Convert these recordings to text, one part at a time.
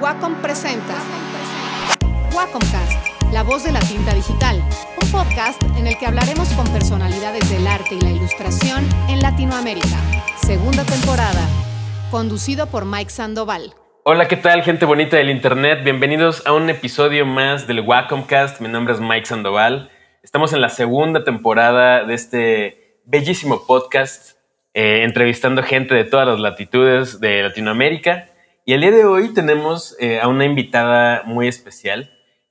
Wacom presenta Wacomcast, la voz de la tinta digital, un podcast en el que hablaremos con personalidades del arte y la ilustración en Latinoamérica. Segunda temporada, conducido por Mike Sandoval. Hola, ¿qué tal, gente bonita del internet? Bienvenidos a un episodio más del Wacomcast. Mi nombre es Mike Sandoval. Estamos en la segunda temporada de este bellísimo podcast, eh, entrevistando gente de todas las latitudes de Latinoamérica. Y el día de hoy tenemos eh, a una invitada muy especial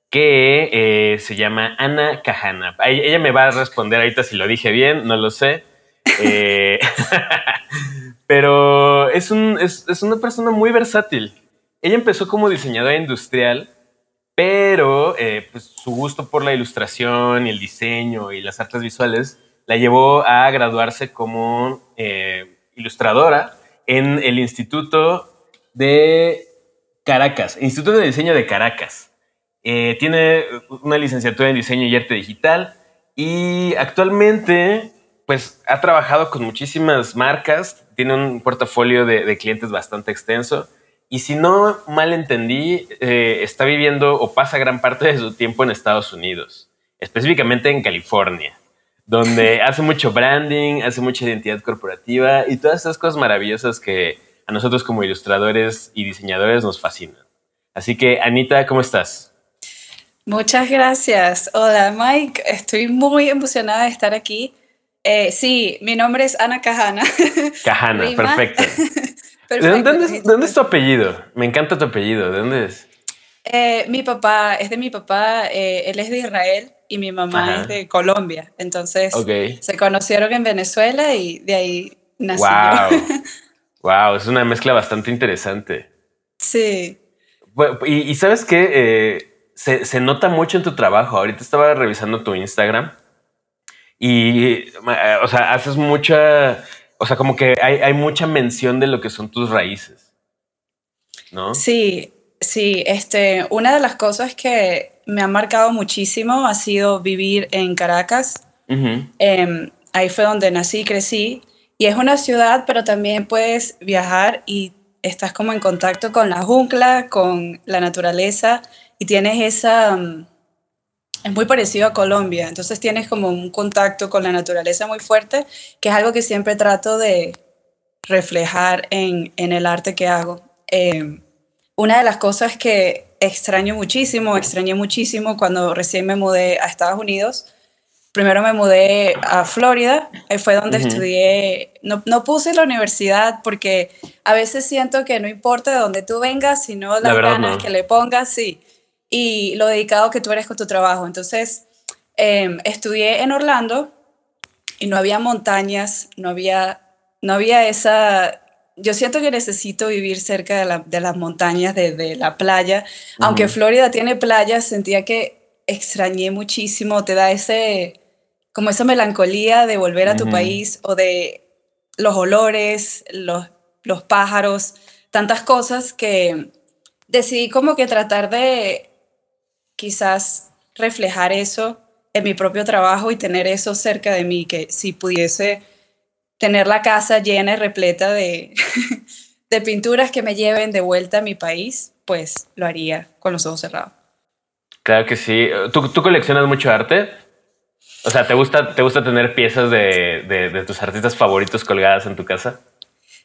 que eh, se llama Ana Cajana. Ella me va a responder ahorita si lo dije bien, no lo sé. Eh, pero es, un, es, una persona muy versátil. Ella empezó como diseñadora industrial, pero pues, su gusto por la ilustración y el diseño y las artes visuales la llevó a graduarse como ilustradora en el Instituto de Caracas, Instituto de Diseño de Caracas. Eh, tiene una licenciatura en diseño y arte digital y actualmente pues ha trabajado con muchísimas marcas, tiene un portafolio de, clientes bastante extenso y si no mal entendí, eh, está viviendo o pasa gran parte de su tiempo en Estados Unidos, específicamente en California, donde hace mucho branding, hace mucha identidad corporativa y todas esas cosas maravillosas que a nosotros como ilustradores y diseñadores nos fascinan. Así que, Anita, ¿cómo estás? Muchas gracias. Hola, Mike. Estoy muy emocionada de estar aquí. Eh, sí, mi nombre es Ana Cajana. Cajana, perfecto. ¿De dónde, es, tu apellido? Me encanta tu apellido. ¿De dónde es? Eh, mi papá, es de mi papá, eh, él es de Israel y mi mamá es de Colombia. Entonces se conocieron en Venezuela y de ahí nació. Wow. Wow, es una mezcla bastante interesante. Sí. Y, sabes qué, eh, se, nota mucho en tu trabajo. Ahorita estaba revisando tu Instagram y, eh, o sea, haces mucha, o sea, como que hay, hay mucha mención de lo que son tus raíces, ¿no? Sí, sí. Este, una de las cosas que me ha marcado muchísimo ha sido vivir en Caracas. Em, ahí fue donde nací y crecí. Y es una ciudad, pero también puedes viajar y estás como en contacto con la jungla, con la naturaleza y tienes esa... Mm, es muy parecido a Colombia, entonces tienes como un contacto con la naturaleza muy fuerte, que es algo que siempre trato de reflejar en, en el arte que hago. Eh, una de las cosas que extraño muchísimo, extrañé muchísimo cuando recién me mudé a Estados Unidos, primero me mudé a Florida, ahí fue donde estudié, no, no, puse la universidad porque a veces siento que no importa de dónde tú vengas, sino las ganas que le pongas, sí, y lo dedicado que tú eres con tu trabajo. Entonces, em, estudié en Orlando y no había montañas, no había, no había esa... Yo siento que necesito vivir cerca de, la, de las montañas, de, de la playa. Aunque Florida tiene playas, sentía que extrañé muchísimo, te da ese como esa melancolía de volver a tu país o de los olores, los, los pájaros, tantas cosas que decidí como que tratar de quizás reflejar eso en mi propio trabajo y tener eso cerca de mí, que si pudiese tener la casa llena y repleta de, de pinturas que me lleven de vuelta a mi país, pues lo haría con los ojos cerrados. Claro que sí. ¿Tú, tú coleccionas mucho arte? O sea, ¿te gusta, te gusta tener piezas de, de, tus artistas favoritos colgadas en tu casa?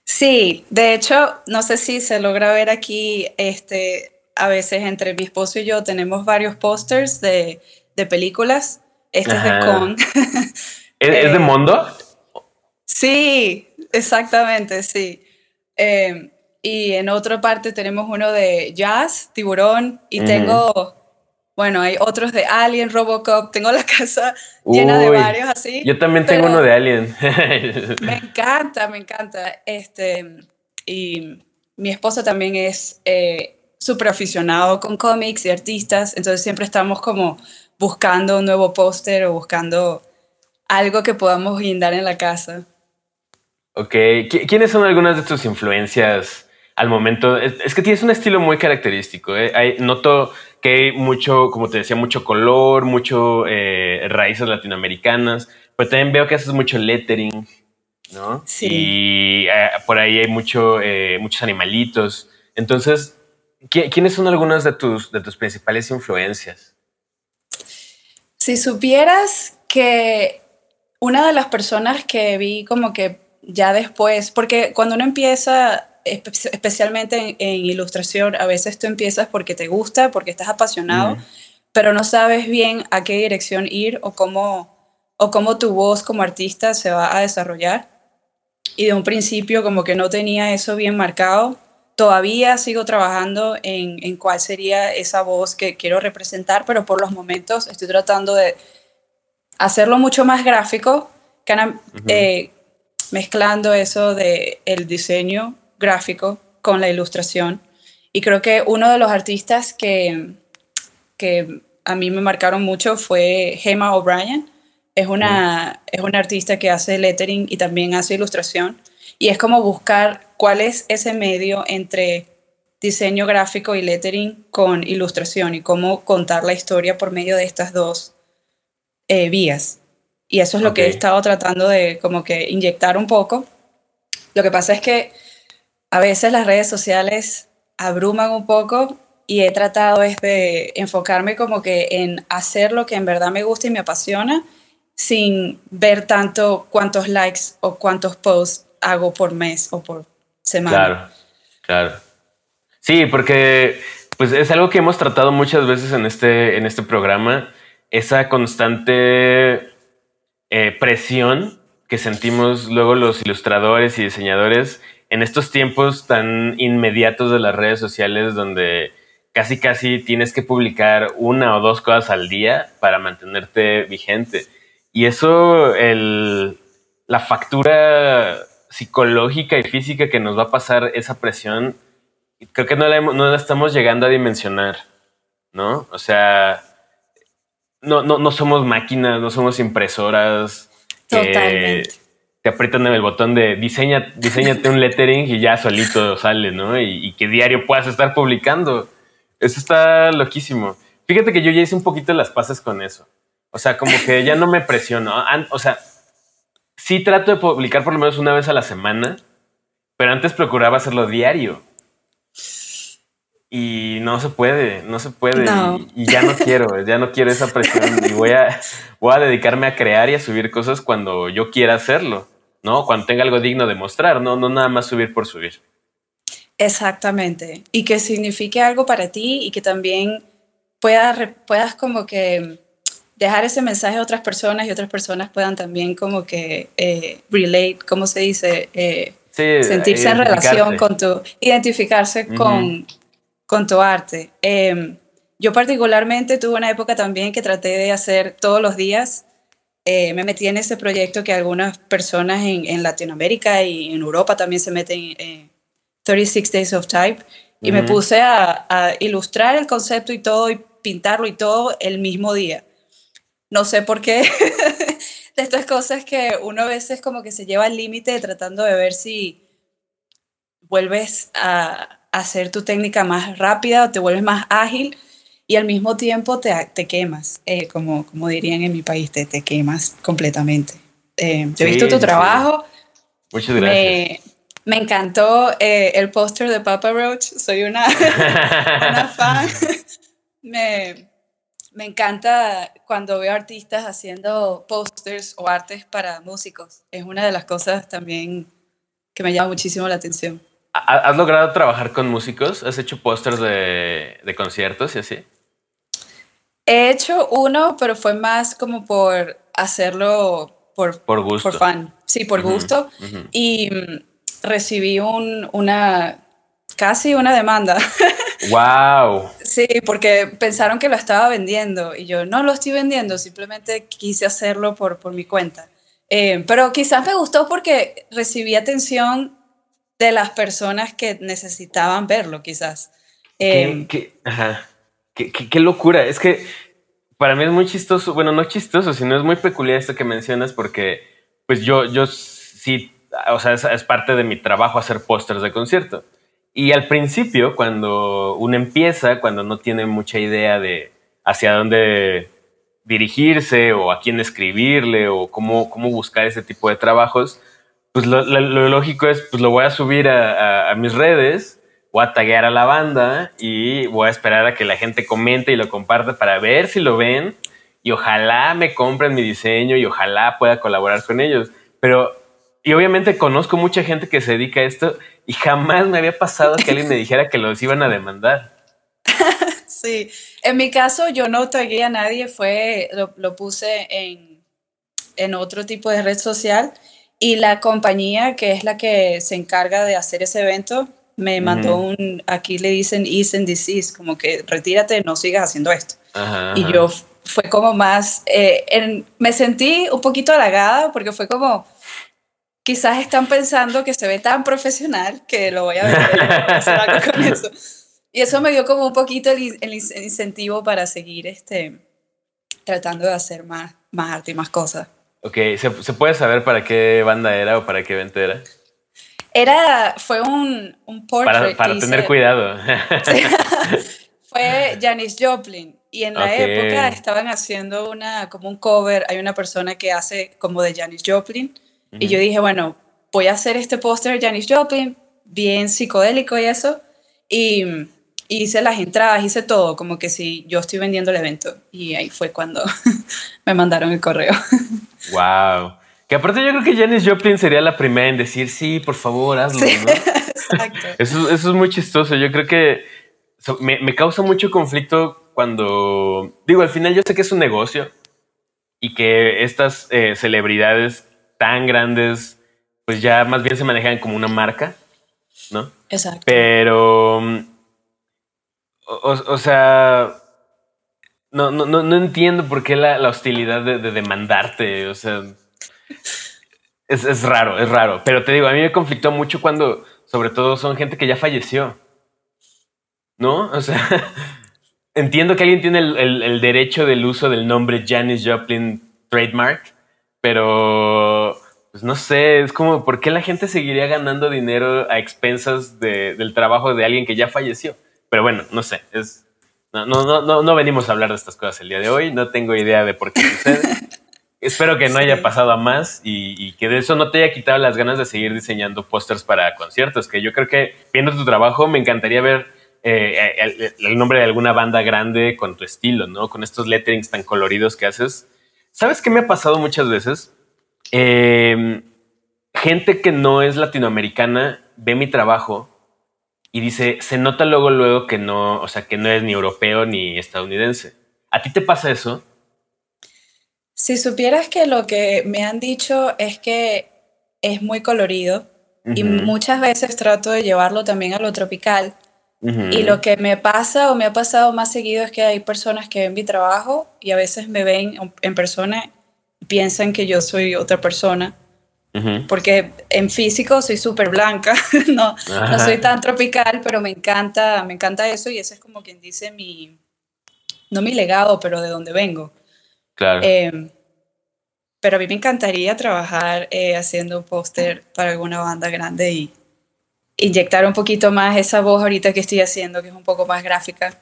Sí, de hecho, no sé si se logra ver aquí, este, a veces entre mi esposo y yo tenemos varios pósters de, de, películas. Este es de Con. ¿Es, de eh, Mondo? Sí, exactamente, sí. Eh, y en otra parte tenemos uno de Jazz, Tiburón, y tengo bueno, hay otros de Alien, Robocop. Tengo la casa llena de varios así. Yo también tengo uno de Alien. me encanta, me encanta. Este, y mi esposo también es eh, súper aficionado con cómics y artistas. Entonces siempre estamos como buscando un nuevo póster o buscando algo que podamos guindar en la casa. Ok. ¿Quiénes son algunas de tus influencias al momento? Es, que tienes un estilo muy característico. ¿eh? Hay, noto que hay mucho, como te decía, mucho color, mucho eh, raíces latinoamericanas, pero también veo que haces mucho lettering, ¿no? Sí. Y eh, por ahí hay mucho, muchos animalitos. Entonces, ¿quiénes son algunas de tus, de tus principales influencias? Si supieras que una de las personas que vi como que ya después, porque cuando uno empieza, especialmente en, ilustración, a veces tú empiezas porque te gusta, porque estás apasionado, pero no sabes bien a qué dirección ir o cómo, o cómo tu voz como artista se va a desarrollar. Y de un principio como que no tenía eso bien marcado. Todavía sigo trabajando en, en cuál sería esa voz que quiero representar, pero por los momentos estoy tratando de hacerlo mucho más gráfico, eh, mezclando eso de el diseño gráfico con la ilustración. Y creo que uno de los artistas que, que a mí me marcaron mucho fue Gemma O'Brien. Es una, es una artista que hace lettering y también hace ilustración. Y es como buscar cuál es ese medio entre diseño gráfico y lettering con ilustración y cómo contar la historia por medio de estas dos eh, vías. Y eso es lo que he estado tratando de como que inyectar un poco. Lo que pasa es que a veces las redes sociales abruman un poco y he tratado de enfocarme como que en hacer lo que en verdad me gusta y me apasiona sin ver tanto cuántos likes o cuántos posts hago por mes o por semana. Claro, claro. Sí, porque pues es algo que hemos tratado muchas veces en este, en este programa esa constante eh, presión que sentimos luego los ilustradores y diseñadores en estos tiempos tan inmediatos de las redes sociales donde casi casi tienes que publicar una o dos cosas al día para mantenerte vigente. Y eso, el, la factura psicológica y física que nos va a pasar esa presión, creo que no la, no la estamos llegando a dimensionar, ¿no? O sea, no, no, no somos máquinas, no somos impresoras. Totalmente. Te aprietan el botón de diseña, diseñate un lettering y ya solito sale, ¿no? Y, que diario puedas estar publicando. Eso está loquísimo. Fíjate que yo ya hice un poquito las pasas con eso. O sea, como que ya no me presiono. O sea, sí trato de publicar por lo menos una vez a la semana, pero antes procuraba hacerlo diario. Y no se puede, no se puede. Y, ya no quiero, ya no quiero esa presión. Y voy a, voy a dedicarme a crear y a subir cosas cuando yo quiera hacerlo, ¿no? Cuando tenga algo digno de mostrar, no, no nada más subir por subir. Exactamente. Y que signifique algo para ti y que también puedas, puedas como que dejar ese mensaje a otras personas y otras personas puedan también como que eh, relate, ¿cómo se dice? Eh, sentirse en relación con tu, identificarse con con tu arte. Em, yo particularmente tuve una época también que traté de hacer todos los días. Eh, me metí en ese proyecto que algunas personas en, Latinoamérica y en Europa también se meten en 36 Days of Type. Y me puse a, a, ilustrar el concepto y todo, y pintarlo y todo el mismo día. No sé por qué. de estas cosas que uno a veces como que se lleva al límite tratando de ver si vuelves a, hacer tu técnica más rápida o te vuelves más ágil y al mismo tiempo te, te quemas, eh, como, como dirían en mi país, te, te quemas completamente. Eh, yo he visto tu trabajo. Muchas gracias. Me, encantó eh, el póster de Papa Roach, soy una, una fan. me, me encanta cuando veo artistas haciendo pósters o artes para músicos. Es una de las cosas también que me llama muchísimo la atención. ¿Has logrado trabajar con músicos? ¿Has hecho pósters de, conciertos y así? He hecho uno, pero fue más como por hacerlo por, por gusto. Por fan. Sí, por gusto. Y mm, recibí un, una, casi una demanda. ¡Wow! sí, porque pensaron que lo estaba vendiendo y yo no lo estoy vendiendo, simplemente quise hacerlo por, por mi cuenta. Eh, pero quizás me gustó porque recibí atención de las personas que necesitaban verlo, quizás. Qué, qué, ajá. Qué, locura. Es que para mí es muy chistoso, bueno, no chistoso, sino es muy peculiar esto que mencionas porque pues yo, yo sí, o sea, es, parte de mi trabajo hacer pósters de concierto. Y al principio, cuando uno empieza, cuando no tiene mucha idea de hacia dónde dirigirse o a quién escribirle o cómo, cómo buscar ese tipo de trabajos, pues lo, lógico es, pues lo voy a subir a, mis redes, voy a taguear a la banda y voy a esperar a que la gente comente y lo comparte para ver si lo ven y ojalá me compren mi diseño y ojalá pueda colaborar con ellos. Pero, y obviamente conozco mucha gente que se dedica a esto y jamás me había pasado que alguien me dijera que los iban a demandar. Sí, en mi caso yo no tagué a nadie, fue, lo, puse en, en otro tipo de red social y la compañía que es la que se encarga de hacer ese evento me mandó un, aquí le dicen ease and disease, como que retírate, no sigas haciendo esto. y yo fue como más, eh, me sentí un poquito halagada porque fue como, quizás están pensando que se ve tan profesional que lo voy a ver, hacer algo con eso. Y eso me dio como un poquito el, incentivo para seguir este, tratando de hacer más, más arte y más cosas. Ok, ¿Se, puede saber para qué banda era o para qué evento era? Era, fue un, un portrait. Para, para tener cuidado. fue Janis Joplin. Y en la época estaban haciendo una, como un cover, hay una persona que hace como de Janis Joplin. Y yo dije, bueno, voy a hacer este póster de Janis Joplin, bien psicodélico y eso. Y hice las entradas, hice todo, como que si yo estoy vendiendo el evento. Y ahí fue cuando me mandaron el correo. Wow. Que aparte yo creo que Janis Joplin sería la primera en decir, sí, por favor, hazlo, Exacto. Eso, es muy chistoso. Yo creo que me, causa mucho conflicto cuando, digo, al final yo sé que es un negocio y que estas eh, celebridades tan grandes, pues ya más bien se manejan como una marca, ¿no? Exacto. Pero o, sea, no, no, no, entiendo por qué la, hostilidad de, demandarte. O sea, es, raro, es raro. Pero te digo, a mí me conflictó mucho cuando, sobre todo, son gente que ya falleció. ¿No? O sea, entiendo que alguien tiene el, derecho del uso del nombre Janis Joplin trademark, pero pues no sé, es como, ¿por qué la gente seguiría ganando dinero a expensas del trabajo de alguien que ya falleció? Pero bueno, no sé, es, no, no, no, no venimos a hablar de estas cosas el día de hoy, no tengo idea de por qué sucede. Espero que no haya pasado a más y, que de eso no te haya quitado las ganas de seguir diseñando pósters para conciertos, que yo creo que viendo tu trabajo me encantaría ver eh, el, nombre de alguna banda grande con tu estilo, ¿no? Con estos letterings tan coloridos que haces. ¿Sabes qué me ha pasado muchas veces? Em, gente que no es latinoamericana ve mi trabajo y dice, se nota luego, luego que no, o sea, que no es ni europeo ni estadounidense. ¿A ti te pasa eso? Si supieras que lo que me han dicho es que es muy colorido y muchas veces trato de llevarlo también a lo tropical. Y lo que me pasa o me ha pasado más seguido es que hay personas que ven mi trabajo y a veces me ven en persona y piensan que yo soy otra persona porque en físico soy súper blanca, no, no soy tan tropical, pero me encanta, me encanta eso y ese es como quien dice mi, no mi legado, pero de dónde vengo. Claro. Em, pero a mí me encantaría trabajar eh, haciendo un póster para alguna banda grande y inyectar un poquito más esa voz ahorita que estoy haciendo, que es un poco más gráfica.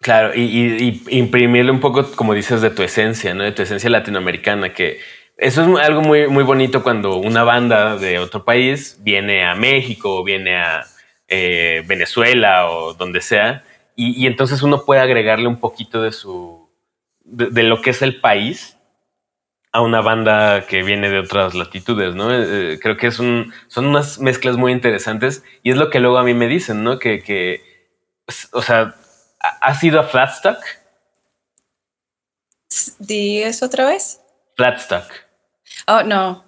Claro, y, y imprimirle un poco, como dices, de tu esencia, ¿no? De tu esencia latinoamericana, que eso es algo muy, muy bonito cuando una banda de otro país viene a México o viene a eh, Venezuela o donde sea, y, entonces uno puede agregarle un poquito de su de, lo que es el país a una banda que viene de otras latitudes, ¿no? Eh, eh, creo que es un, son unas mezclas muy interesantes y es lo que luego a mí me dicen, ¿no? Que, que o sea, ¿has ido a Flatstock? ¿Di eso otra vez? Flatstock. Oh, no.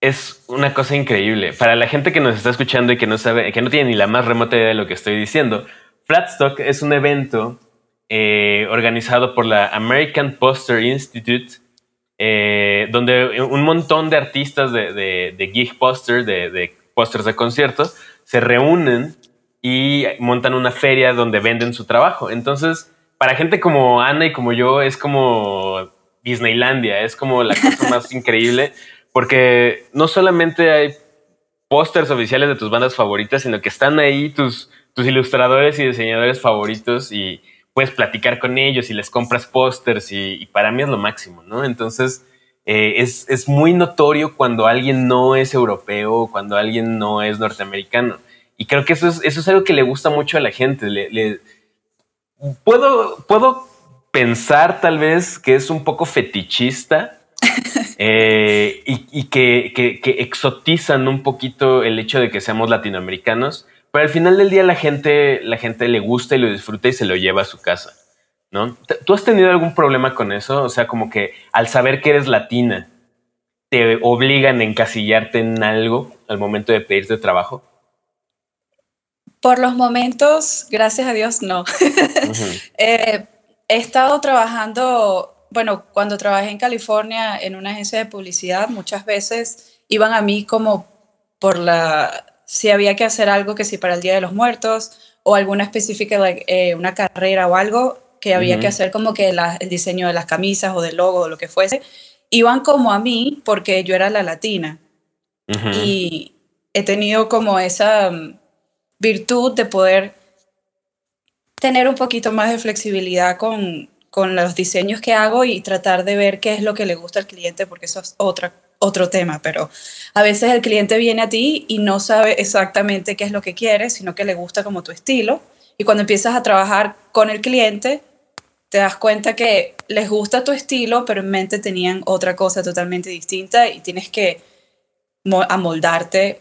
Es una cosa increíble. Para la gente que nos está escuchando y que no sabe, que no tiene ni la más remota idea de lo que estoy diciendo, Flatstock es un evento eh, organizado por la American Poster Institute, eh, donde un montón de artistas de, de, gig poster, de, de de conciertos, se reúnen y montan una feria donde venden su trabajo. Entonces, para gente como Ana y como yo, es como Disneylandia, es como la cosa más increíble, porque no solamente hay pósters oficiales de tus bandas favoritas, sino que están ahí tus, tus ilustradores y diseñadores favoritos y puedes platicar con ellos y les compras pósters y, para mí es lo máximo, ¿no? Entonces eh, es, es, muy notorio cuando alguien no es europeo, cuando alguien no es norteamericano. Y creo que eso es, eso es algo que le gusta mucho a la gente. Le, puedo, puedo pensar tal vez que es un poco fetichista eh, y, que, que, exotizan un poquito el hecho de que seamos latinoamericanos, pero al final del día la gente, la gente le gusta y lo disfruta y se lo lleva a su casa. ¿no? ¿Tú has tenido algún problema con eso? O sea, como que al saber que eres latina, te obligan a encasillarte en algo al momento de pedirte trabajo? Por los momentos, gracias a Dios, no. Eh, he estado trabajando, bueno, cuando trabajé en California en una agencia de publicidad, muchas veces iban a mí como por la, si había que hacer algo que si para el Día de los Muertos o alguna específica, eh, una carrera o algo que había que hacer como que el diseño de las camisas o del logo o lo que fuese iban como a mí porque yo era la latina. Y he tenido como esa mm, virtud de poder tener un poquito más de flexibilidad con, con los diseños que hago y tratar de ver qué es lo que le gusta al cliente, porque eso es otra, otro tema, pero a veces el cliente viene a ti y no sabe exactamente qué es lo que quiere, sino que le gusta como tu estilo. Y cuando empiezas a trabajar con el cliente, te das cuenta que les gusta tu estilo, pero en mente tenían otra cosa totalmente distinta y tienes que amoldarte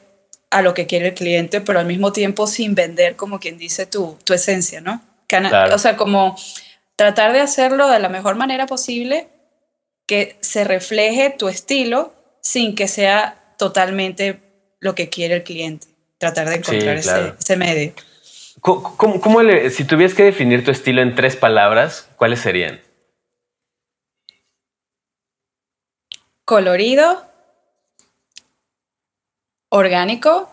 a lo que quiere el cliente, pero al mismo tiempo sin vender, como quien dice, tu, tu esencia, ¿no? O sea, como tratar de hacerlo de la mejor manera posible, que se refleje tu estilo sin que sea totalmente lo que quiere el cliente. Tratar de encontrar ese medio. ¿Cómo, si tuvieras que definir tu estilo en tres palabras, cuáles serían? Colorido, orgánico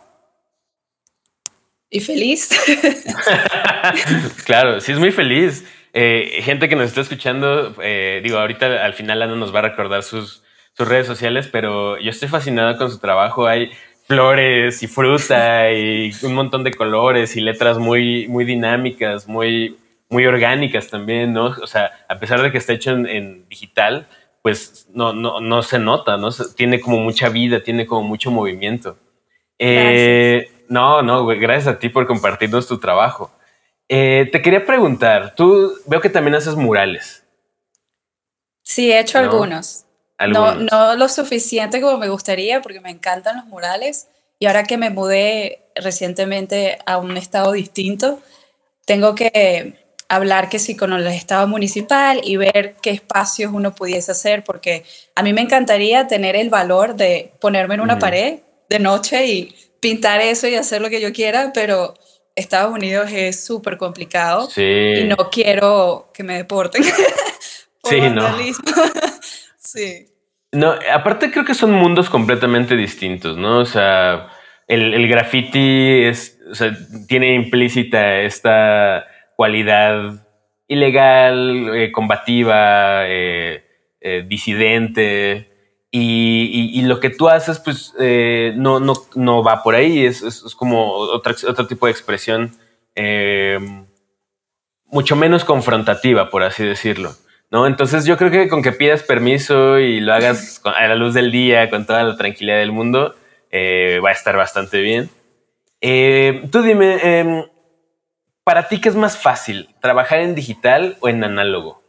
y feliz. claro, sí es muy feliz. Eh, gente que nos está escuchando, eh, digo, ahorita al final Ana nos va a recordar sus, sus redes sociales, pero yo estoy fascinado con su trabajo. Hay, flores y fruta y un montón de colores y letras muy, muy dinámicas, muy, muy orgánicas también, ¿no? O sea, a pesar de que está hecho en, digital, pues no, no, no, se nota, ¿no? Tiene como mucha vida, tiene como mucho movimiento. Eh, no, no, gracias a ti por compartirnos tu trabajo. Eh, te quería preguntar, tú veo que también haces murales. Sí, he hecho algunos. No, no lo suficiente como me gustaría porque me encantan los murales y ahora que me mudé recientemente a un estado distinto, tengo que hablar que sí con el estado municipal y ver qué espacios uno pudiese hacer porque a mí me encantaría tener el valor de ponerme en una pared de noche y pintar eso y hacer lo que yo quiera, pero Estados Unidos es súper complicado y no quiero que me deporten. sí, no. Sí. No, aparte creo que son mundos completamente distintos, ¿no? O sea, el, el graffiti es, o sea, tiene implícita esta cualidad ilegal, eh, combativa, eh, eh, disidente. Y, lo que tú haces, pues, no, no, no, va por ahí. Es, es, como otra, otro tipo de expresión mucho menos confrontativa, por así decirlo. ¿no? Entonces yo creo que con que pidas permiso y lo hagas a la luz del día, con toda la tranquilidad del mundo, eh, va a estar bastante bien. Eh, tú dime, em, ¿para ti qué es más fácil, trabajar en digital o en análogo?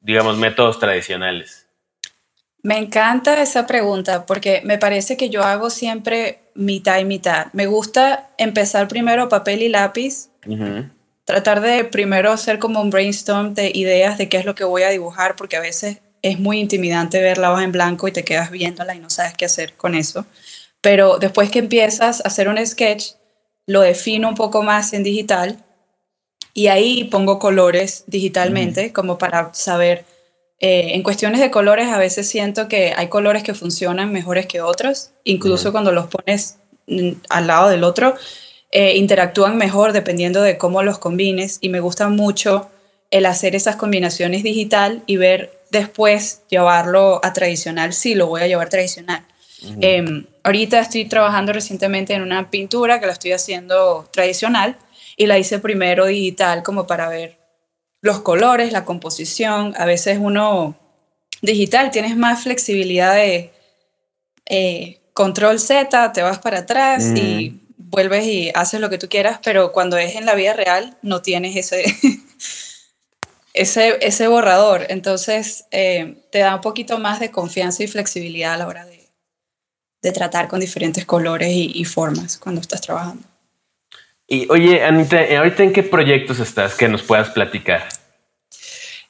Digamos, métodos tradicionales. Me encanta esa pregunta porque me parece que yo hago siempre mitad y mitad. Me gusta empezar primero papel y lápiz tratar de primero hacer como un brainstorm de ideas de qué es lo que voy a dibujar, porque a veces es muy intimidante ver la hoja en blanco y te quedas viéndola y no sabes qué hacer con eso. Pero después que empiezas a hacer un sketch, lo defino un poco más en digital y ahí pongo colores digitalmente como para saber. Eh, en cuestiones de colores a veces siento que hay colores que funcionan mejores que otros, incluso cuando los pones al lado del otro, eh, interactúan mejor dependiendo de cómo los combines. Y me gusta mucho el hacer esas combinaciones digital y ver después llevarlo a tradicional, sí, lo voy a llevar tradicional. Em, ahorita estoy trabajando recientemente en una pintura que la estoy haciendo tradicional y la hice primero digital como para ver los colores, la composición. A veces uno digital tienes más flexibilidad de eh, control Z, te vas para atrás y vuelves y haces lo que tú quieras, pero cuando es en la vida real no tienes ese, ese, ese borrador. Entonces eh, te da un poquito más de confianza y flexibilidad a la hora de, de tratar con diferentes colores y, formas cuando estás trabajando. Y oye, Anita, ¿ahorita en qué proyectos estás que nos puedas platicar?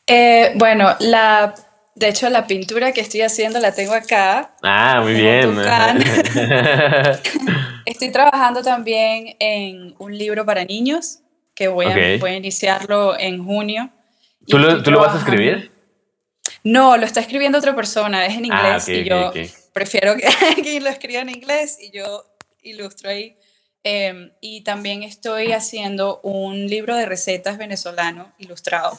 Eh, bueno, la, de hecho la pintura que estoy haciendo la tengo acá. Ah, muy bien. estoy trabajando también en un libro para niños que voy, a, voy a iniciarlo en junio. ¿Tú lo, ¿Tú lo, vas a escribir? No, lo está escribiendo otra persona, es en ah, inglés y yo prefiero que alguien lo escriba en inglés y yo ilustro ahí. Em, y también estoy haciendo un libro de recetas venezolano ilustrado.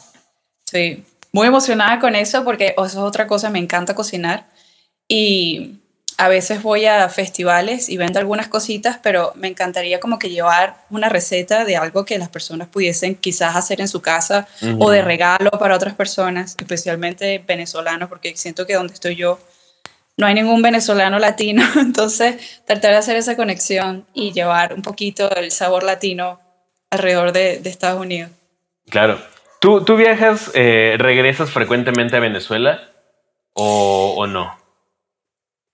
Estoy muy emocionada con eso porque eso es otra cosa, me encanta cocinar. Y a veces voy a festivales y vendo algunas cositas, pero me encantaría como que llevar una receta de algo que las personas pudiesen quizás hacer en su casa o de regalo para otras personas, especialmente venezolanos, porque siento que donde estoy yo no hay ningún venezolano latino, entonces tratar de hacer esa conexión y llevar un poquito el sabor latino alrededor de, Estados Unidos. Claro. ¿Tú, tú viajas, eh, regresas frecuentemente a Venezuela o, o no?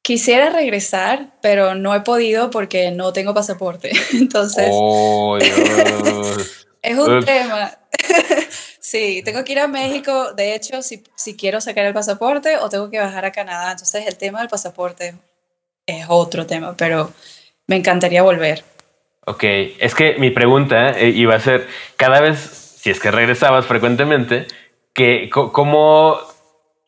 Quisiera regresar, pero no he podido porque no tengo pasaporte. Entonces, oh, es un tema. Sí, tengo que ir a México. De hecho, si, si quiero sacar el pasaporte o tengo que bajar a Canadá. Entonces, el tema del pasaporte es otro tema, pero me encantaría volver. Ok, es que mi pregunta eh, iba a ser, cada vez, si es que regresabas frecuentemente, que, ¿cómo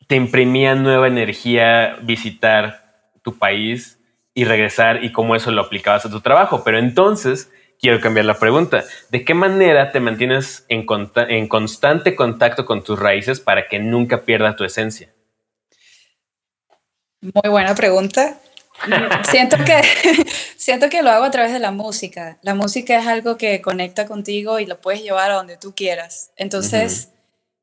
te imprimía nueva energía visitar tu país y regresar y cómo eso lo aplicabas a tu trabajo. Pero entonces quiero cambiar la pregunta. ¿De qué manera te mantienes en, en constante contacto con tus raíces para que nunca pierdas tu esencia? Muy buena pregunta. siento que, siento que lo hago a través de la música. La música es algo que conecta contigo y lo puedes llevar a donde tú quieras. Entonces,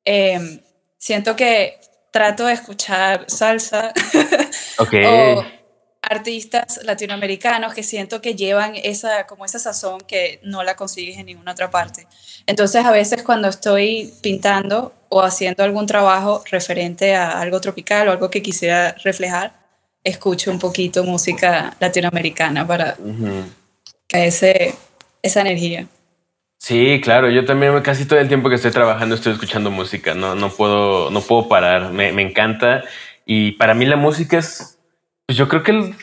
em, siento que trato de escuchar salsa o artistas latinoamericanos que siento que llevan esa, como esa sazón que no la consigues en ninguna otra parte. Entonces a veces cuando estoy pintando o haciendo algún trabajo referente a algo tropical o algo que quisiera reflejar, escucho un poquito música latinoamericana para que ese, esa energía. Sí, claro, yo también casi todo el tiempo que estoy trabajando estoy escuchando música, no, no, puedo, no puedo parar, me, me encanta y para mí la música es, pues yo creo que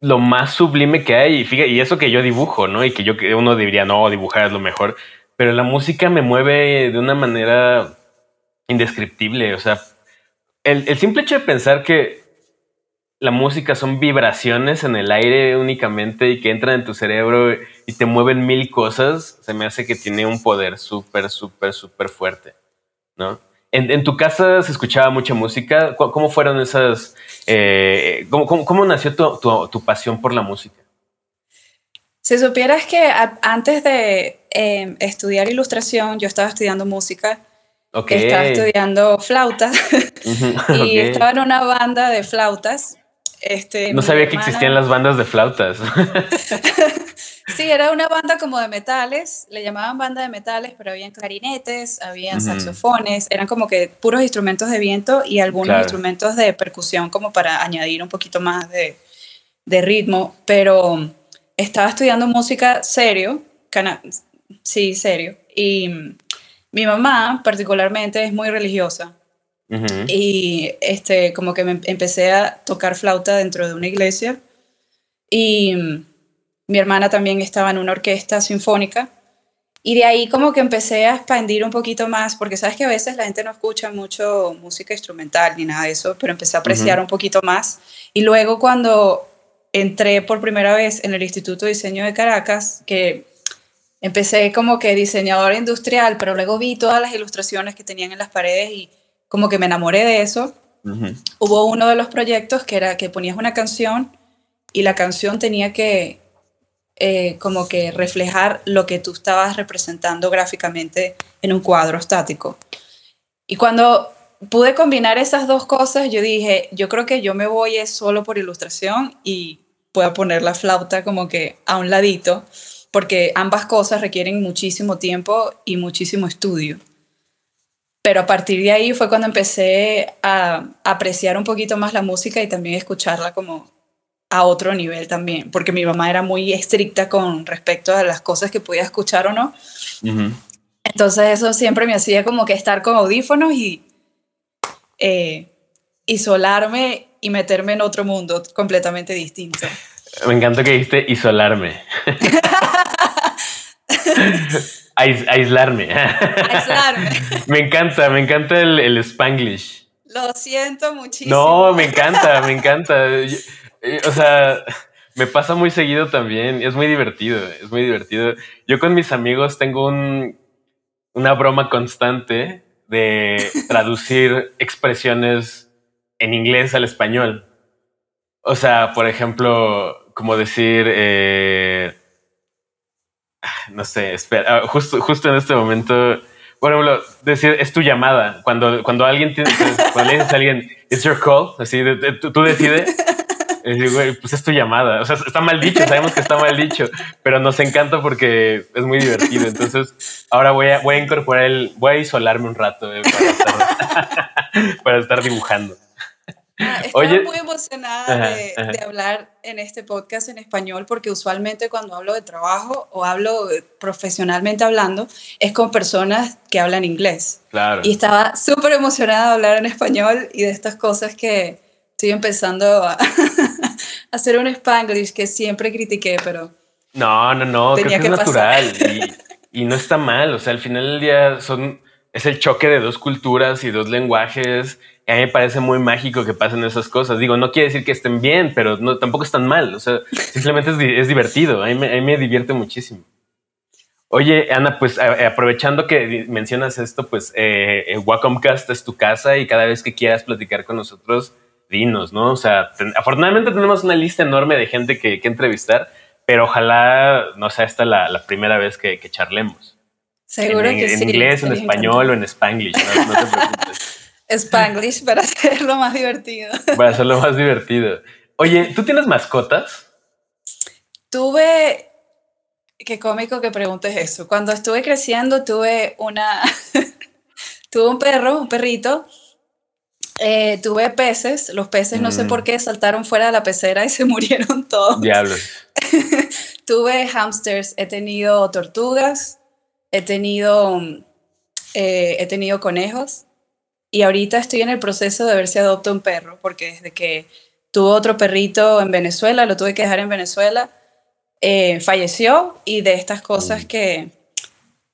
lo más sublime que hay y, fíjate, y eso que yo dibujo, ¿no? Y que yo uno diría, no, dibujar es lo mejor, pero la música me mueve de una manera indescriptible, o sea, el, el simple hecho de pensar que la música son vibraciones en el aire únicamente y que entran en tu cerebro y te mueven mil cosas, se me hace que tiene un poder súper, súper, súper fuerte, ¿no? En, tu casa se escuchaba mucha música. ¿Cómo fueron esas? Eh, cómo, nació tu, pasión por la música? Si supieras que antes de em, estudiar ilustración, yo estaba estudiando música. Estaba estudiando flauta y estaba en una banda de flautas este, no sabía que existían las bandas de flautas. sí, era una banda como de metales, le llamaban banda de metales, pero habían clarinetes, habían saxofones, eran como que puros instrumentos de viento y algunos instrumentos de percusión como para añadir un poquito más de, de ritmo, pero estaba estudiando música serio, sí, serio, y mi mamá particularmente es muy religiosa. Y este, como que me empecé a tocar flauta dentro de una iglesia. Y mi hermana también estaba en una orquesta sinfónica. Y de ahí como que empecé a expandir un poquito más, porque sabes que a veces la gente no escucha mucho música instrumental ni nada de eso, pero empecé a apreciar un poquito más. Y luego cuando entré por primera vez en el Instituto de Diseño de Caracas, que empecé como que diseñador industrial, pero luego vi todas las ilustraciones que tenían en las paredes y como que me enamoré de eso. Hubo uno de los proyectos que era que ponías una canción y la canción tenía que eh, como que reflejar lo que tú estabas representando gráficamente en un cuadro estático. Y cuando pude combinar esas dos cosas, yo dije, yo creo que yo me voy solo por ilustración y puedo poner la flauta como que a un ladito porque ambas cosas requieren muchísimo tiempo y muchísimo estudio. Pero a partir de ahí fue cuando empecé a apreciar un poquito más la música y también escucharla como a otro nivel también, porque mi mamá era muy estricta con respecto a las cosas que podía escuchar o no. Entonces eso siempre me hacía como que estar con audífonos y eh, isolarme y meterme en otro mundo completamente distinto. Me encanta que dijiste isolarme. aislarme. Aislarme. me encanta, me encanta el, el, spanglish. Lo siento muchísimo. No, me encanta, me encanta. Eh, o sea, me pasa muy seguido también. Es muy divertido, es muy divertido. Yo con mis amigos tengo un, una broma constante de traducir expresiones en inglés al español. O sea, por ejemplo, como decir, eh, no sé, espera, ah, justo, justo en este momento, por ejemplo, decir, es tu llamada. Cuando, cuando alguien tiene, cuando le dices a alguien, it's your call, así, tú, decides. pues es tu llamada. O sea, está mal dicho, sabemos que está mal dicho, pero nos encanta porque es muy divertido. Entonces, ahora voy a, voy a incorporar el, voy a isolarme un rato eh, para estar dibujando. Ah, estoy muy emocionada de, hablar en este podcast en español porque usualmente cuando hablo de trabajo o hablo profesionalmente hablando es con personas que hablan inglés. Claro. Y estaba súper emocionada de hablar en español y de estas cosas que estoy empezando a hacer un spanglish que siempre critiqué, pero... No, no, no, creo que, es natural y, y no está mal. O sea, al final del día son, es el choque de dos culturas y dos lenguajes a mí me parece muy mágico que pasen esas cosas. Digo, no quiere decir que estén bien, pero no, tampoco están mal. O sea, simplemente es, divertido. A mí, me, divierte muchísimo. Oye, Ana, pues aprovechando que mencionas esto, pues eh, eh, Wacomcast es tu casa y cada vez que quieras platicar con nosotros, dinos, ¿no? O sea, afortunadamente tenemos una lista enorme de gente que, entrevistar, pero ojalá no sea esta la, primera vez que, charlemos. Seguro en, que sí. En inglés, en español o en spanglish, no, no te preocupes. Spanglish para hacerlo más divertido. Para hacerlo más divertido. Oye, ¿tú tienes mascotas? Tuve, qué cómico que preguntes eso. Cuando estuve creciendo tuve una, tuve un perro, un perrito. Eh, tuve peces, los peces no sé mm. por qué saltaron fuera de la pecera y se murieron todos. Diablos. tuve hamsters, he tenido tortugas, he tenido, eh, he tenido conejos, y ahorita estoy en el proceso de ver si adopto un perro, porque desde que tuve otro perrito en Venezuela, lo tuve que dejar en Venezuela, eh, falleció y de estas cosas mm. que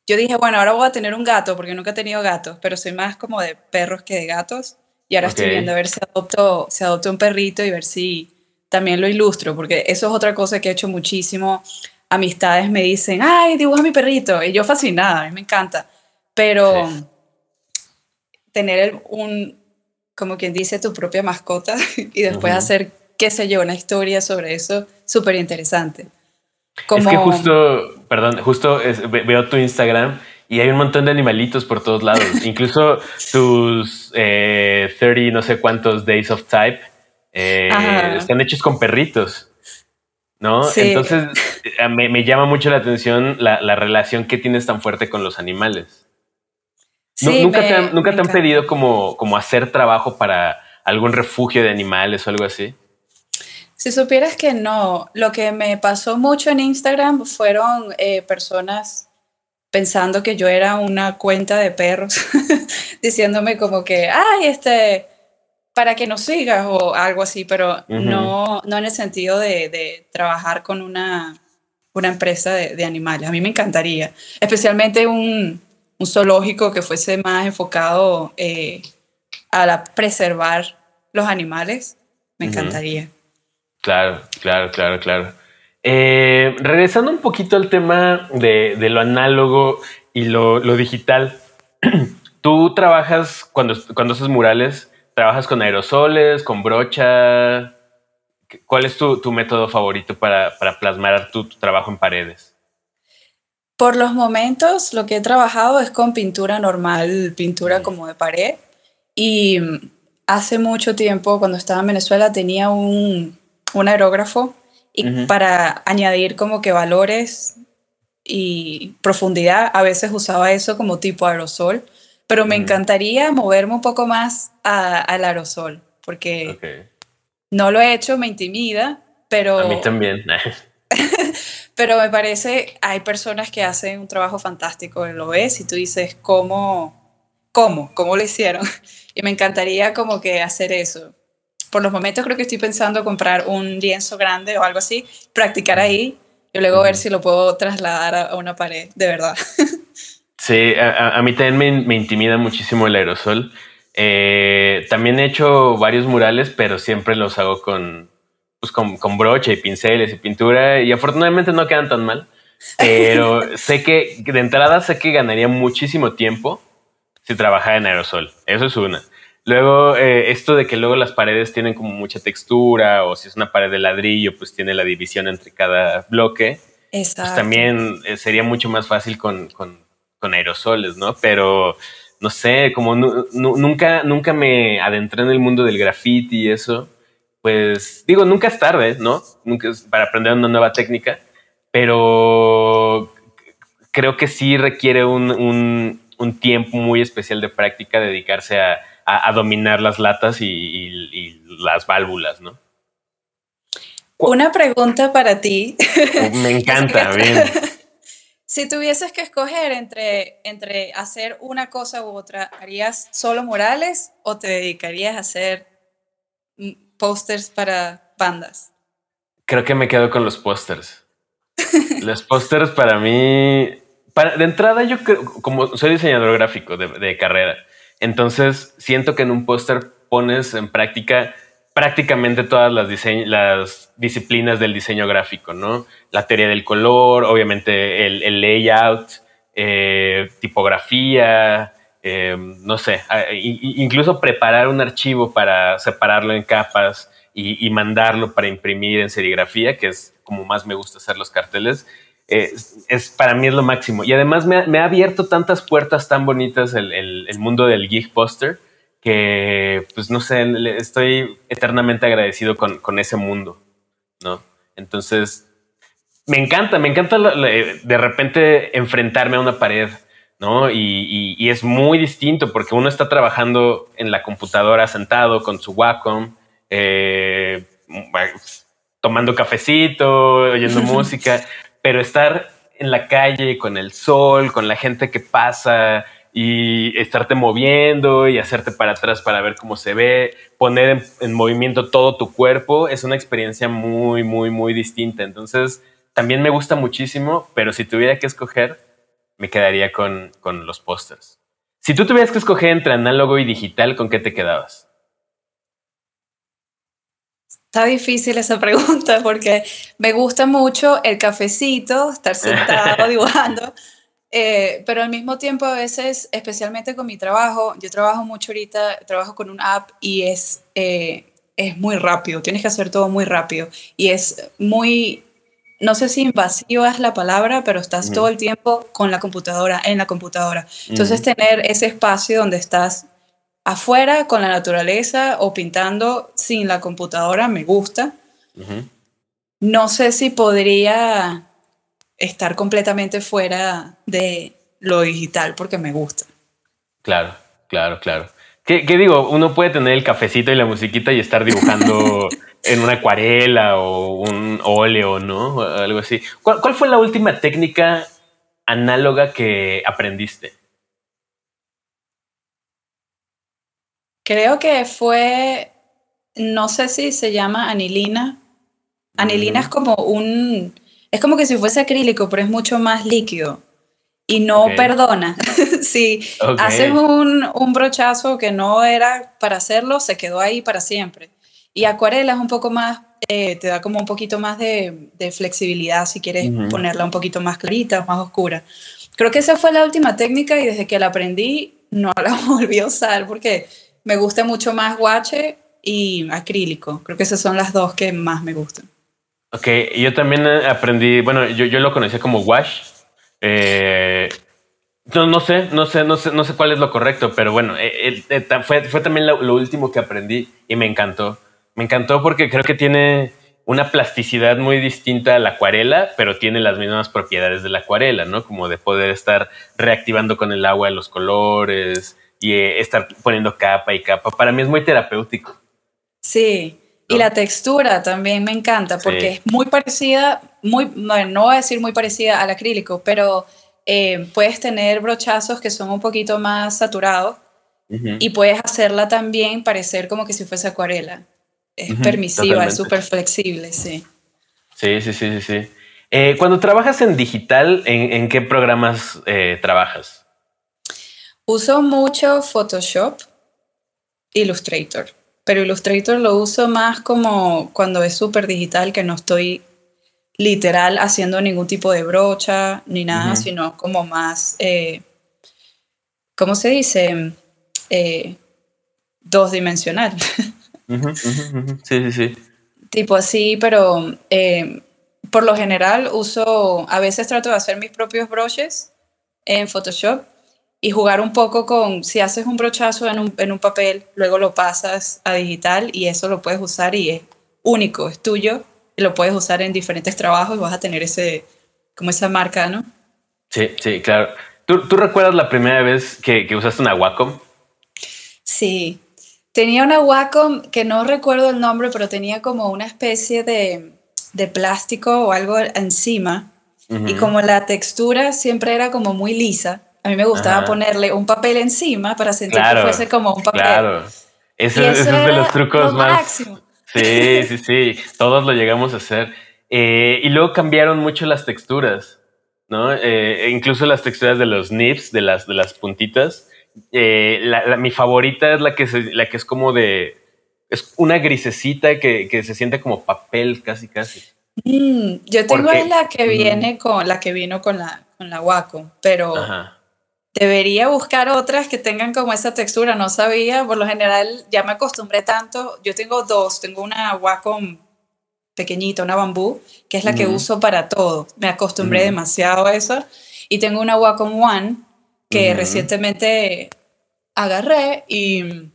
yo dije, bueno, ahora voy a tener un gato, porque nunca he tenido gatos, pero soy más como de perros que de gatos. Y ahora estoy viendo a ver si adopto, si adopto un perrito y ver si también lo ilustro, porque eso es otra cosa que he hecho muchísimo. Amistades me dicen, ay, dibuja mi perrito. Y yo fascinada, a mí me encanta. Pero tener un, como quien dice, tu propia mascota y después hacer, qué sé yo, una historia sobre eso súper interesante. Como... Es que justo, perdón, justo veo tu Instagram y hay un montón de animalitos por todos lados. Incluso tus 30 eh, no sé cuántos Days of Type eh, están hechos con perritos. ¿No? Entonces eh, me, me, llama mucho la atención la, la relación que tienes tan fuerte con los animales. ¿Nunca, te han, ¿nunca te han pedido como, como hacer trabajo para algún refugio de animales o algo así? Si supieras que no, lo que me pasó mucho en Instagram fueron eh, personas pensando que yo era una cuenta de perros, diciéndome como que, ay, este, para que nos sigas o algo así, pero no, no en el sentido de, de trabajar con una, una empresa de, de, animales. A mí me encantaría, especialmente un, un zoológico que fuese más enfocado eh, a la preservar los animales, me encantaría. Claro, claro, claro, claro. Eh, regresando un poquito al tema de, lo análogo y lo, digital, tú trabajas cuando, cuando haces murales, trabajas con aerosoles, con brocha. ¿Cuál es tu, método favorito para, plasmar tu trabajo en paredes? Por los momentos, lo que he trabajado es con pintura normal, pintura como de pared. Y hace mucho tiempo, cuando estaba en Venezuela, tenía un, aerógrafo y para añadir como que valores y profundidad, a veces usaba eso como tipo aerosol, pero me encantaría moverme un poco más al aerosol, porque no lo he hecho, me intimida, pero... A mí también. pero me parece, hay personas que hacen un trabajo fantástico, lo ves y tú dices, ¿cómo, cómo, cómo lo hicieron? Y me encantaría como que hacer eso. Por los momentos creo que estoy pensando comprar un lienzo grande o algo así, practicar ahí y luego ver si lo puedo trasladar a una pared, de verdad. Sí, a, mí también me, intimida muchísimo el aerosol. Eh, también he hecho varios murales, pero siempre los hago con, pues con, con brocha y pinceles y pintura y afortunadamente no quedan tan mal. Pero sé que de entrada sé que ganaría muchísimo tiempo si trabajara en aerosol. Eso es una. Luego, eh, esto de que luego las paredes tienen como mucha textura o si es una pared de ladrillo, pues tiene la división entre cada bloque. Pues también eh, sería mucho más fácil con, con, con, aerosoles, ¿no? Pero no sé, como nunca, nunca me adentré en el mundo del graffiti y eso. Pues digo, nunca es tarde, ¿no? Nunca es para aprender una nueva técnica, pero creo que sí requiere un, un, un tiempo muy especial de práctica dedicarse a a, dominar las latas y, las válvulas, ¿no? Una pregunta para ti. Me encanta, bien. Si tuvieses que escoger entre, entre hacer una cosa u otra, ¿harías solo murales o te dedicarías a hacer pósters para bandas? Creo que me quedo con los pósters. los pósters para mí, de entrada yo creo, como soy diseñador gráfico de carrera, entonces, siento que en un póster pones en práctica prácticamente todas las, las, disciplinas del diseño gráfico, ¿no? La teoría del color, obviamente el, layout, eh, tipografía, eh, no sé, incluso preparar un archivo para separarlo en capas y, mandarlo para imprimir en serigrafía, que es como más me gusta hacer los carteles es, para mí es lo máximo. Y además me ha, abierto tantas puertas tan bonitas el, mundo del geek poster que, pues no sé, estoy eternamente agradecido con, ese mundo, ¿no? Entonces, me encanta, me encanta de repente enfrentarme a una pared, ¿no? Y, es muy distinto porque uno está trabajando en la computadora sentado con su Wacom, eh, tomando cafecito, oyendo música, pero estar en la calle con el sol, con la gente que pasa y estarte moviendo y hacerte para atrás para ver cómo se ve, poner en, movimiento todo tu cuerpo, es una experiencia muy, muy, muy distinta. Entonces, también me gusta muchísimo, pero si tuviera que escoger, me quedaría con, con los pósters. Si tú tuvieras que escoger entre análogo y digital, ¿con qué te quedabas? Está difícil esa pregunta porque me gusta mucho el cafecito, estar sentado dibujando, eh, pero al mismo tiempo a veces, especialmente con mi trabajo, yo trabajo mucho ahorita, trabajo con un app y es, eh, es muy rápido, tienes que hacer todo muy rápido y es muy, no sé si invasiva es la palabra, pero estás todo el tiempo con la computadora, en la computadora. Entonces tener ese espacio donde estás afuera con la naturaleza o pintando sin la computadora me gusta. No sé si podría estar completamente fuera de lo digital porque me gusta. Claro, claro, claro. ¿Qué, digo? Uno puede tener el cafecito y la musiquita y estar dibujando en una acuarela o un óleo, ¿no? algo así. ¿Cuál fue la última técnica análoga que aprendiste? Creo que fue, no sé si se llama anilina. Anilina es como un, es como que si fuese acrílico, pero es mucho más líquido y no perdona. si haces un, un, brochazo que no era para hacerlo, se quedó ahí para siempre. Y acuarela es un poco más, eh, te da como un poquito más de, de flexibilidad si quieres ponerla un poquito más clarita, más oscura. Creo que esa fue la última técnica y desde que la aprendí no la volví a usar porque me gusta mucho más guache y acrílico. Creo que esas son las dos que más me gustan. Ok, yo también aprendí, bueno, yo, yo lo conocía como wash. Eh, no, no, sé, no sé, no sé, no sé cuál es lo correcto, pero bueno, eh, eh, fue, fue, también lo, último que aprendí y me encantó. Me encantó porque creo que tiene una plasticidad muy distinta a la acuarela, pero tiene las mismas propiedades de la acuarela, ¿no? Como de poder estar reactivando con el agua los colores y eh, estar poniendo capa y capa. Para mí es muy terapéutico. Sí, y la textura también me encanta porque es muy parecida, muy, no voy a decir muy parecida al acrílico, pero eh, puedes tener brochazos que son un poquito más saturados y puedes hacerla también parecer como que si fuese acuarela. Es permisiva, es súper flexible, sí. Sí, sí, sí, sí. Eh, cuando trabajas en digital, ¿en, qué programas eh, trabajas? Uso mucho Photoshop, Illustrator, pero Illustrator lo uso más como cuando es súper digital, que no estoy literal haciendo ningún tipo de brocha ni nada, sino como más, eh, ¿cómo se dice? Eh, dos dimensional. Sí, sí, sí. Tipo así, pero eh, por lo general uso, a veces trato de hacer mis propios broches en Photoshop y jugar un poco con, si haces un brochazo en un, en un papel, luego lo pasas a digital y eso lo puedes usar y es único, es tuyo, lo puedes usar en diferentes trabajos y vas a tener ese, como esa marca, ¿no? Sí, sí, claro. ¿Tú, ¿tú recuerdas la primera vez que, que usaste una Wacom? Sí, tenía una Wacom que no recuerdo el nombre, pero tenía como una especie de, de plástico o algo encima. Y como la textura siempre era como muy lisa, a mí me gustaba ponerle un papel encima para sentir que fuese como un papel. Claro, ese, es de los trucos más. Sí, sí, sí, todos lo llegamos a hacer. Eh, y luego cambiaron mucho las texturas, ¿no? Eh, incluso las texturas de los nips, de las, de las puntitas eh, mi favorita es la que, la que es como de. Es una grisecita que, que se siente como papel, casi, casi. Mm, yo tengo la que viene con la que vino con la, con la Wacom, pero debería buscar otras que tengan como esa textura. No sabía, por lo general ya me acostumbré tanto. Yo tengo dos, tengo una Wacom pequeñita, una bambú, que es la que uso para todo. Me acostumbré demasiado a eso. Y tengo una Wacom One que recientemente agarré y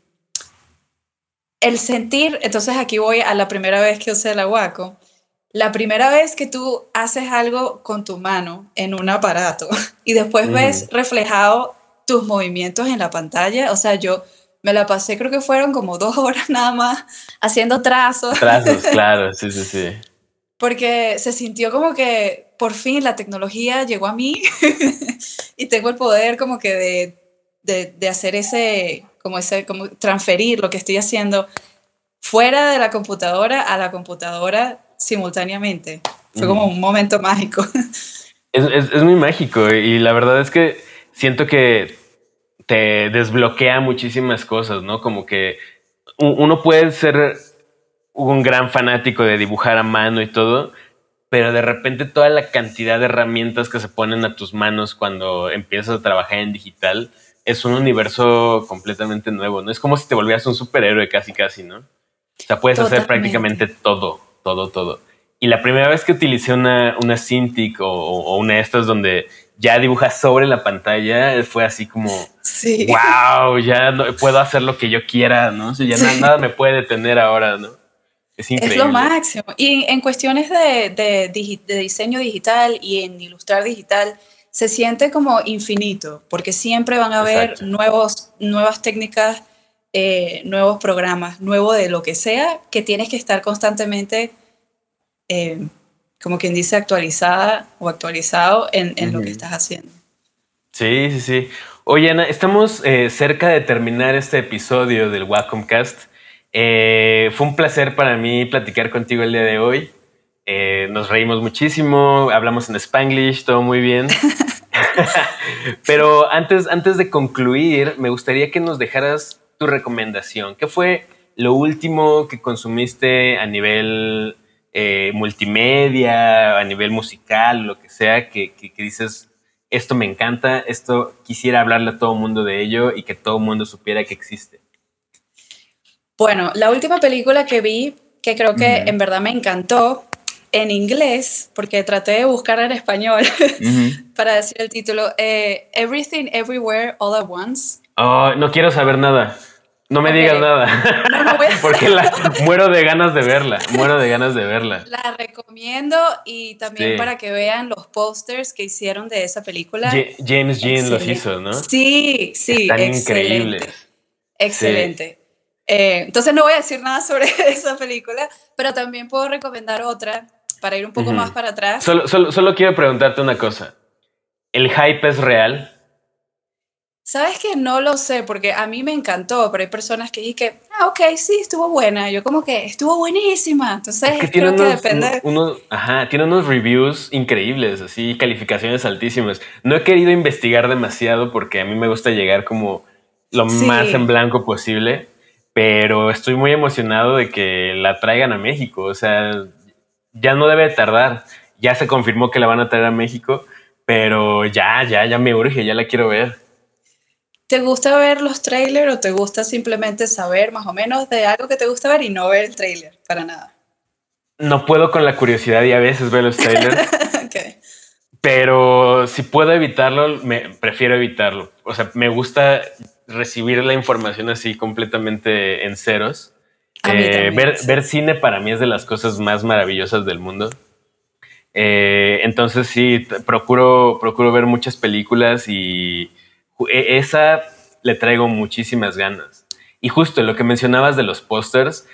el sentir, entonces aquí voy a la primera vez que usé el aguaco. La primera vez que tú haces algo con tu mano en un aparato y después ves reflejado tus movimientos en la pantalla, o sea, yo me la pasé, creo que fueron como dos horas nada más haciendo trazos. Trazos, claro, sí, sí, sí. Porque se sintió como que por fin la tecnología llegó a mí y tengo el poder como que de, de, de, hacer ese, como ese, como transferir lo que estoy haciendo fuera de la computadora a la computadora simultáneamente. Fue como un momento mágico. Es, es, es muy mágico y la verdad es que siento que te desbloquea muchísimas cosas, ¿no? Como que uno puede ser un gran fanático de dibujar a mano y todo, pero de repente toda la cantidad de herramientas que se ponen a tus manos cuando empiezas a trabajar en digital es un universo completamente nuevo, ¿no? Es como si te volvieras un superhéroe casi, casi, ¿no? O sea, puedes hacer prácticamente todo, todo, todo. Y la primera vez que utilicé una, una Cintiq o, una de estas donde ya dibujas sobre la pantalla, fue así como, wow, ya puedo hacer lo que yo quiera, ¿no? O ya nada me puede detener ahora, ¿no? Es lo máximo. Y en cuestiones de, de, diseño digital y en ilustrar digital, se siente como infinito, porque siempre van a haber nuevos, nuevas técnicas, eh, nuevos programas, nuevo de lo que sea, que tienes que estar constantemente, eh, como quien dice, actualizada o actualizado en, en lo que estás haciendo. Sí, sí, sí. Oye, Ana, estamos eh, cerca de terminar este episodio del Wacomcast. Fue un placer para mí platicar contigo el día de hoy. Nos reímos muchísimo, hablamos en Spanglish, todo muy bien. Pero antes, antes de concluir, me gustaría que nos dejaras tu recomendación. ¿Qué fue lo último que consumiste a nivel eh, multimedia, a nivel musical, lo que sea, que, que, que, dices, esto me encanta, esto quisiera hablarle a todo el mundo de ello y que todo el mundo supiera que existe? Bueno, la última película que vi, que creo que en verdad me encantó, en inglés, porque traté de buscar en español para decir el título, eh, Everything Everywhere All at Once. Oh, no quiero saber nada. No me digas nada. No, Porque la, muero de ganas de verla. Muero de ganas de verla. La recomiendo y también para que vean los posters que hicieron de esa película. James Jean los hizo, ¿no? Sí, sí. Están increíbles. Excelente. Eh, entonces no voy a decir nada sobre esa película, pero también puedo recomendar otra para ir un poco más para atrás. Solo, solo, solo quiero preguntarte una cosa. ¿El hype es real? Sabes que no lo sé, porque a mí me encantó, pero hay personas que dicen que, ah, ok, sí, estuvo buena. Yo como que estuvo buenísima. Entonces creo que depende. ajá, tiene unos reviews increíbles, así, calificaciones altísimas. No he querido investigar demasiado porque a mí me gusta llegar como lo más en blanco posible, pero estoy muy emocionado de que la traigan a México. O sea, ya no debe tardar. Ya se confirmó que la van a traer a México, pero ya, ya, ya me urge, ya la quiero ver. ¿Te gusta ver los trailers o te gusta simplemente saber más o menos de algo que te gusta ver y no ver el trailer? Para nada. No puedo con la curiosidad y a veces ver los trailers. Pero si puedo evitarlo, me prefiero evitarlo. O sea, me gusta recibir la información así completamente en ceros. Eh, ver, ver, cine para mí es de las cosas más maravillosas del mundo. Eh, entonces sí, procuro, procuro ver muchas películas y esa le traigo muchísimas ganas. Y justo lo que mencionabas de los pósters,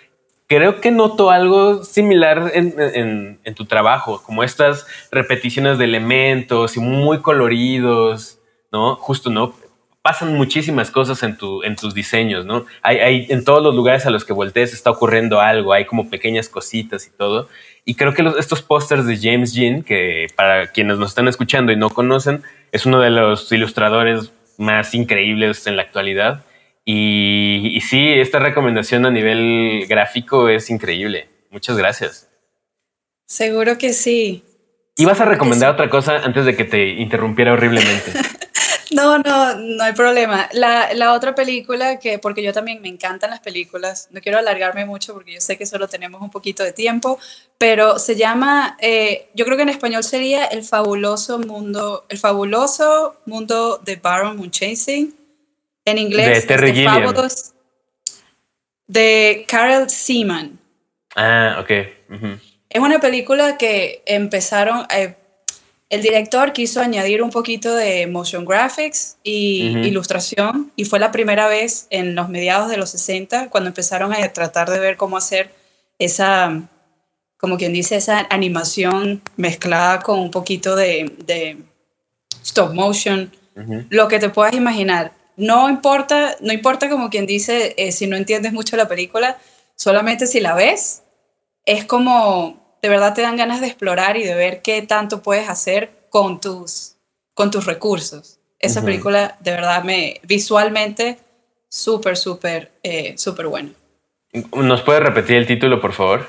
creo que noto algo similar en, tu trabajo, como estas repeticiones de elementos y muy coloridos, ¿no? Justo, ¿no? Pasan muchísimas cosas en, tu, en tus diseños, ¿no? Hay, en todos los lugares a los que voltees está ocurriendo algo, hay como pequeñas cositas y todo. Y creo que estos pósters de James Jean, que para quienes nos están escuchando y no conocen, es uno de los ilustradores más increíbles en la actualidad. Y, sí, esta recomendación a nivel gráfico es increíble. Muchas gracias. Seguro que sí. ¿Ibas a recomendar otra cosa antes de que te interrumpiera horriblemente? No, no, no hay problema. La, la, otra película que, porque yo también me encantan las películas, no quiero alargarme mucho porque yo sé que solo tenemos un poquito de tiempo, pero se llama, eh, yo creo que en español sería El fabuloso mundo, el fabuloso mundo de Baron Munchausen. En inglés, de Terry Gilliam. De Carol Seaman. Ah, ok. Es una película que empezaron, eh, el director quiso añadir un poquito de motion graphics y ilustración y fue la primera vez en los mediados de los 60 cuando empezaron a tratar de ver cómo hacer esa, como quien dice, esa animación mezclada con un poquito de, stop motion, lo que te puedas imaginar. No importa, no importa como quien dice eh, si no entiendes mucho la película, solamente si la ves, es como de verdad te dan ganas de explorar y de ver qué tanto puedes hacer con tus, con tus recursos. Esa película de verdad me visualmente súper, súper, eh, súper buena. ¿Nos puede repetir el título, por favor?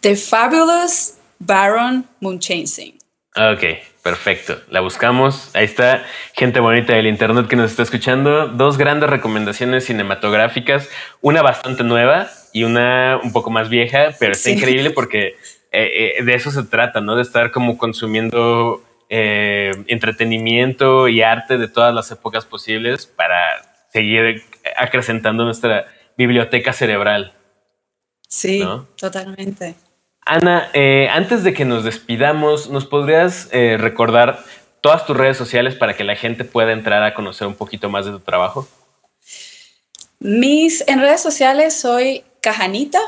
The Fabulous Baron Munchausen. Ok, perfecto. La buscamos. Ahí está, gente bonita del internet que nos está escuchando. Dos grandes recomendaciones cinematográficas. Una bastante nueva y una un poco más vieja, pero está increíble porque eh, eh, de eso se trata, ¿no? De estar como consumiendo eh, entretenimiento y arte de todas las épocas posibles para seguir acrecentando nuestra biblioteca cerebral. Sí, totalmente. Ana, antes de que nos despidamos, ¿nos podrías recordar todas tus redes sociales para que la gente pueda entrar a conocer un poquito más de tu trabajo? Mis, en redes sociales soy Cajanita,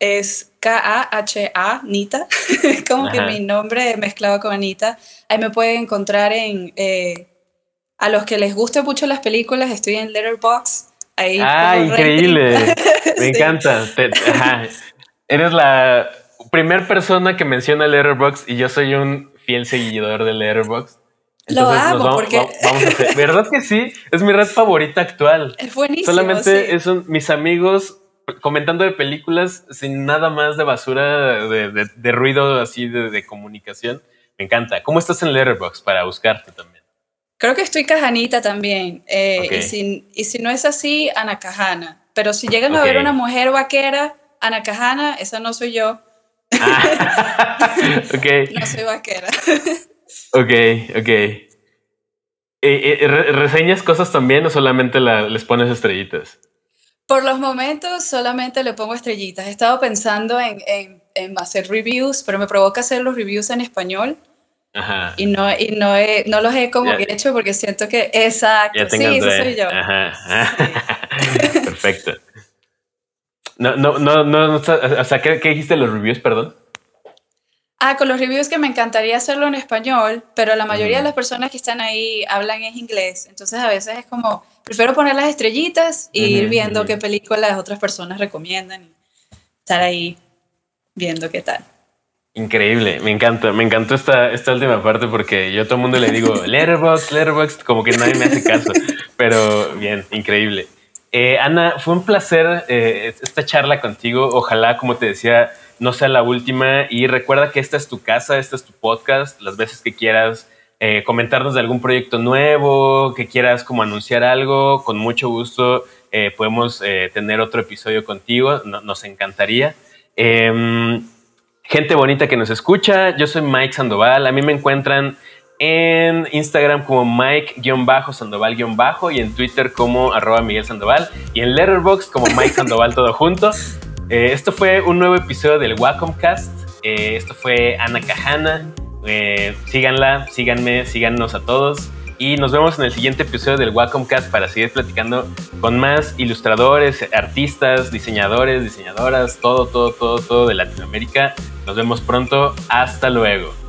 es K-A-H-A, Nita, como que mi nombre mezclado con Anita. Ahí me pueden encontrar en, eh, a los que les gustan mucho las películas, estoy en Letterboxd. Ahí ah, increíble. Me encanta. Eres la primera persona que menciona Letterboxd y yo soy un fiel seguidor de Letterboxd. Lo amo porque... ¿Verdad que sí? Es mi red favorita actual. Es buenísimo. Solamente son mis amigos comentando de películas sin nada más de basura, de, ruido así de, comunicación. Me encanta. ¿Cómo estás en Letterboxd para buscarte también? Creo que estoy cajanita también. Eh, y, si, no es así, Ana Cajana. Pero si llegan a ver una mujer vaquera, Ana Cajana, esa no soy yo. Ah. ok. No soy vaquera. ok, ok. Eh, eh, ¿Reseñas cosas también o solamente les pones estrellitas? Por los momentos solamente le pongo estrellitas. He estado pensando en, en, en hacer reviews, pero me provoca hacer los reviews en español. Ajá. Y no, y no, he, no los he como hecho porque siento que exacto. Sí, eso soy yo. Ajá. Perfecto. No, no, no, no, o sea, ¿qué, ¿qué dijiste los reviews, perdón? Ah, con los reviews que me encantaría hacerlo en español, pero la mayoría de las personas que están ahí hablan en inglés. Entonces a veces es como, prefiero poner las estrellitas e ir viendo qué películas otras personas recomiendan y estar ahí viendo qué tal. Increíble, me encanta, me encantó esta, esta última parte porque yo a todo el mundo le digo Letterboxd, Letterboxd, como que nadie me hace caso, pero bien, increíble. Eh, Ana, fue un placer eh, esta charla contigo, ojalá, como te decía, no sea la última. Y recuerda que esta es tu casa, este es tu podcast, las veces que quieras eh, comentarnos de algún proyecto nuevo, que quieras como anunciar algo, con mucho gusto eh, podemos eh, tener otro episodio contigo, nos encantaría. Em, gente bonita que nos escucha, yo soy Mike Sandoval, a mí me encuentran en Instagram como Mike-Sandoval- y en Twitter como arroba Miguel Sandoval y en Letterboxd como Mike Sandoval todo junto. Eh, esto fue un nuevo episodio del Wacomcast. Eh, esto fue Ana Cajana. Eh, síganla, síganme, síganos a todos. Y nos vemos en el siguiente episodio del Wacomcast para seguir platicando con más ilustradores, artistas, diseñadores, diseñadoras, todo, todo, todo, todo de Latinoamérica. Nos vemos pronto. Hasta luego.